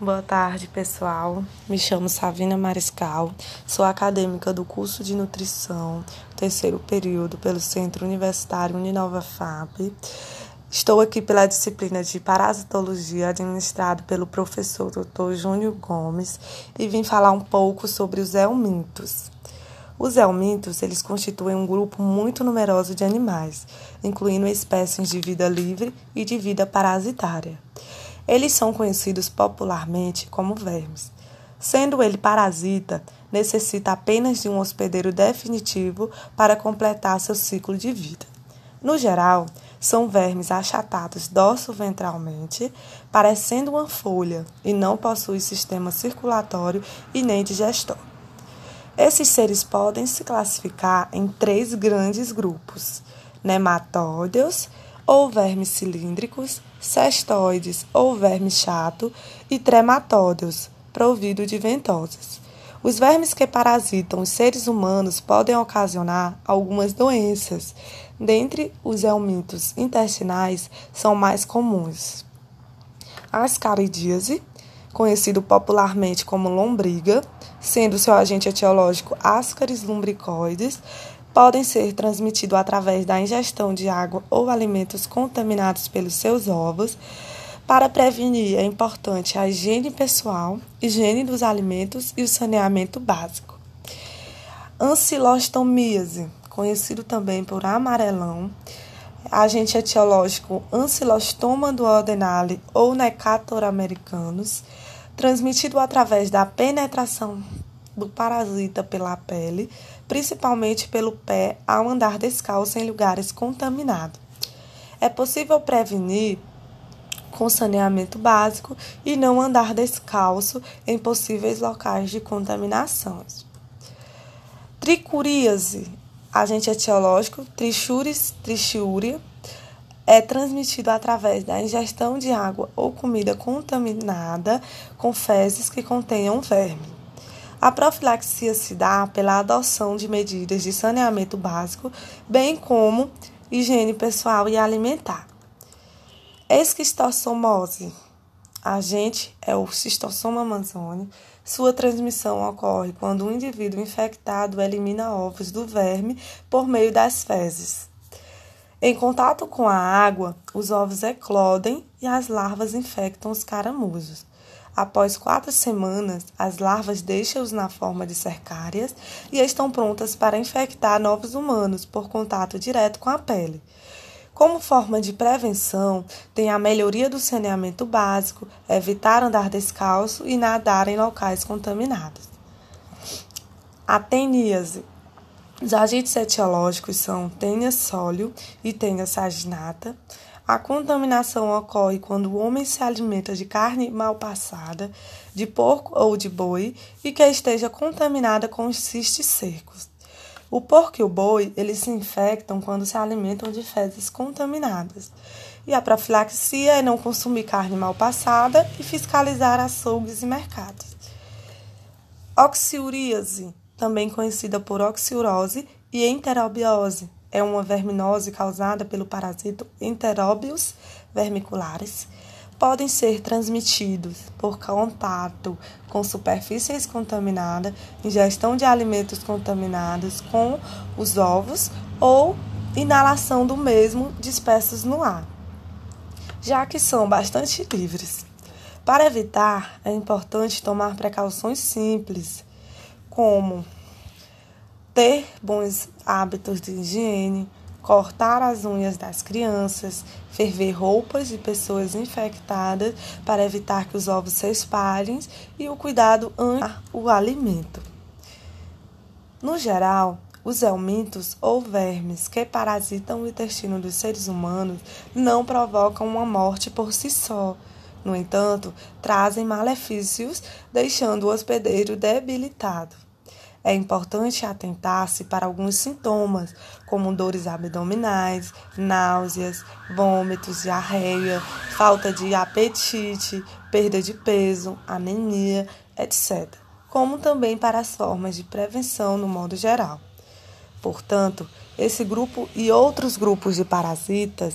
Boa tarde, pessoal. Me chamo Savina Mariscal, sou acadêmica do curso de nutrição, terceiro período, pelo Centro Universitário Uninova FAP. Estou aqui pela disciplina de parasitologia administrada pelo professor Dr. Júnior Gomes e vim falar um pouco sobre os helmintos. Os helmintos, eles constituem um grupo muito numeroso de animais, incluindo espécies de vida livre e de vida parasitária. Eles são conhecidos popularmente como vermes. Sendo ele parasita, necessita apenas de um hospedeiro definitivo para completar seu ciclo de vida. No geral, são vermes achatados dorso-ventralmente, parecendo uma folha, e não possuem sistema circulatório e nem digestório. Esses seres podem se classificar em três grandes grupos: nematódeos, ou vermes cilíndricos, cestoides ou verme chato e trematódeos, provido de ventosas. Os vermes que parasitam os seres humanos podem ocasionar algumas doenças. Dentre os helmintos intestinais, são mais comuns. A ascaridíase, conhecido popularmente como lombriga, sendo seu agente etiológico Ascaris lumbricoides, podem ser transmitidos através da ingestão de água ou alimentos contaminados pelos seus ovos. Para prevenir, é importante a higiene pessoal, higiene dos alimentos e o saneamento básico. Ancilostomíase, conhecido também por amarelão, agente etiológico Ancilostoma duodenale ou Necator americanus, transmitido através da penetração do parasita pela pele, principalmente pelo pé ao andar descalço em lugares contaminados. É possível prevenir com saneamento básico e não andar descalço em possíveis locais de contaminações. Tricuríase, agente etiológico Trichuris trichiuria, é transmitido através da ingestão de água ou comida contaminada com fezes que contenham verme. A profilaxia se dá pela adoção de medidas de saneamento básico, bem como higiene pessoal e alimentar. Esquistossomose. Agente é o Cistossoma amazônico. Sua transmissão ocorre quando um indivíduo infectado elimina ovos do verme por meio das fezes. Em contato com a água, os ovos eclodem e as larvas infectam os caramujos. Após quatro semanas, as larvas deixam-os na forma de cercárias e estão prontas para infectar novos humanos por contato direto com a pele. Como forma de prevenção, tem a melhoria do saneamento básico, evitar andar descalço e nadar em locais contaminados. A teníase. Os agentes etiológicos são tênia sólio e tênia saginata. A contaminação ocorre quando o homem se alimenta de carne mal passada, de porco ou de boi, e que esteja contaminada com os cistes secos. O porco e o boi, eles se infectam quando se alimentam de fezes contaminadas. E a profilaxia é não consumir carne mal passada e fiscalizar açougues e mercados. Oxiuríase, também conhecida por oxiurose e enterobiose, é uma verminose causada pelo parasito Enterobius vermiculares. Podem ser transmitidos por contato com superfícies contaminadas, ingestão de alimentos contaminados com os ovos ou inalação do mesmo dispersos no ar, já que são bastante livres. Para evitar, é importante tomar precauções simples, como ter bons hábitos de higiene, cortar as unhas das crianças, ferver roupas de pessoas infectadas para evitar que os ovos se espalhem e o cuidado antes o alimento. No geral, os helmintos ou vermes que parasitam o intestino dos seres humanos não provocam uma morte por si só. No entanto, trazem malefícios, deixando o hospedeiro debilitado. É importante atentar-se para alguns sintomas, como dores abdominais, náuseas, vômitos, diarreia, falta de apetite, perda de peso, anemia, etc., como também para as formas de prevenção no modo geral. Portanto, esse grupo e outros grupos de parasitas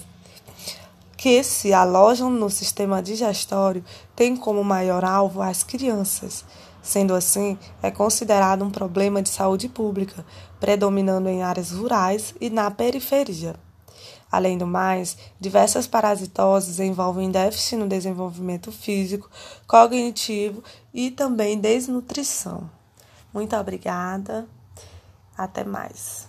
que se alojam no sistema digestório têm como maior alvo as crianças. Sendo assim, é considerado um problema de saúde pública, predominando em áreas rurais e na periferia. Além do mais, diversas parasitoses envolvem déficit no desenvolvimento físico, cognitivo e também desnutrição. Muito obrigada. Até mais.